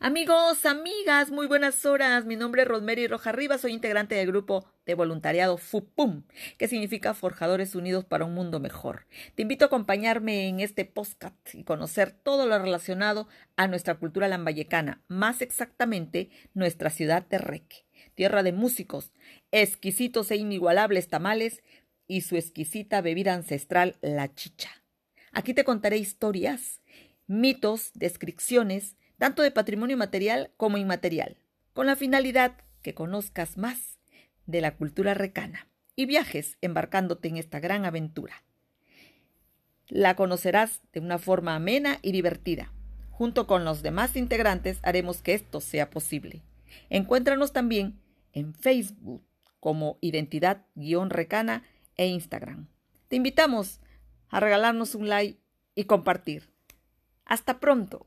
Amigos, amigas, muy buenas horas. Mi nombre es Rosemary Roja Rivas, soy integrante del grupo de voluntariado FUPUM, que significa Forjadores Unidos para un Mundo Mejor. Te invito a acompañarme en este podcast y conocer todo lo relacionado a nuestra cultura lambayecana, más exactamente nuestra ciudad de Reque, tierra de músicos, exquisitos e inigualables tamales y su exquisita bebida ancestral, la chicha. Aquí te contaré historias, mitos, descripciones, tanto de patrimonio material como inmaterial, con la finalidad que conozcas más de la cultura recana y viajes embarcándote en esta gran aventura. La conocerás de una forma amena y divertida. Junto con los demás integrantes haremos que esto sea posible. Encuéntranos también en Facebook como Identidad-Recana e Instagram. Te invitamos a regalarnos un like y compartir. Hasta pronto.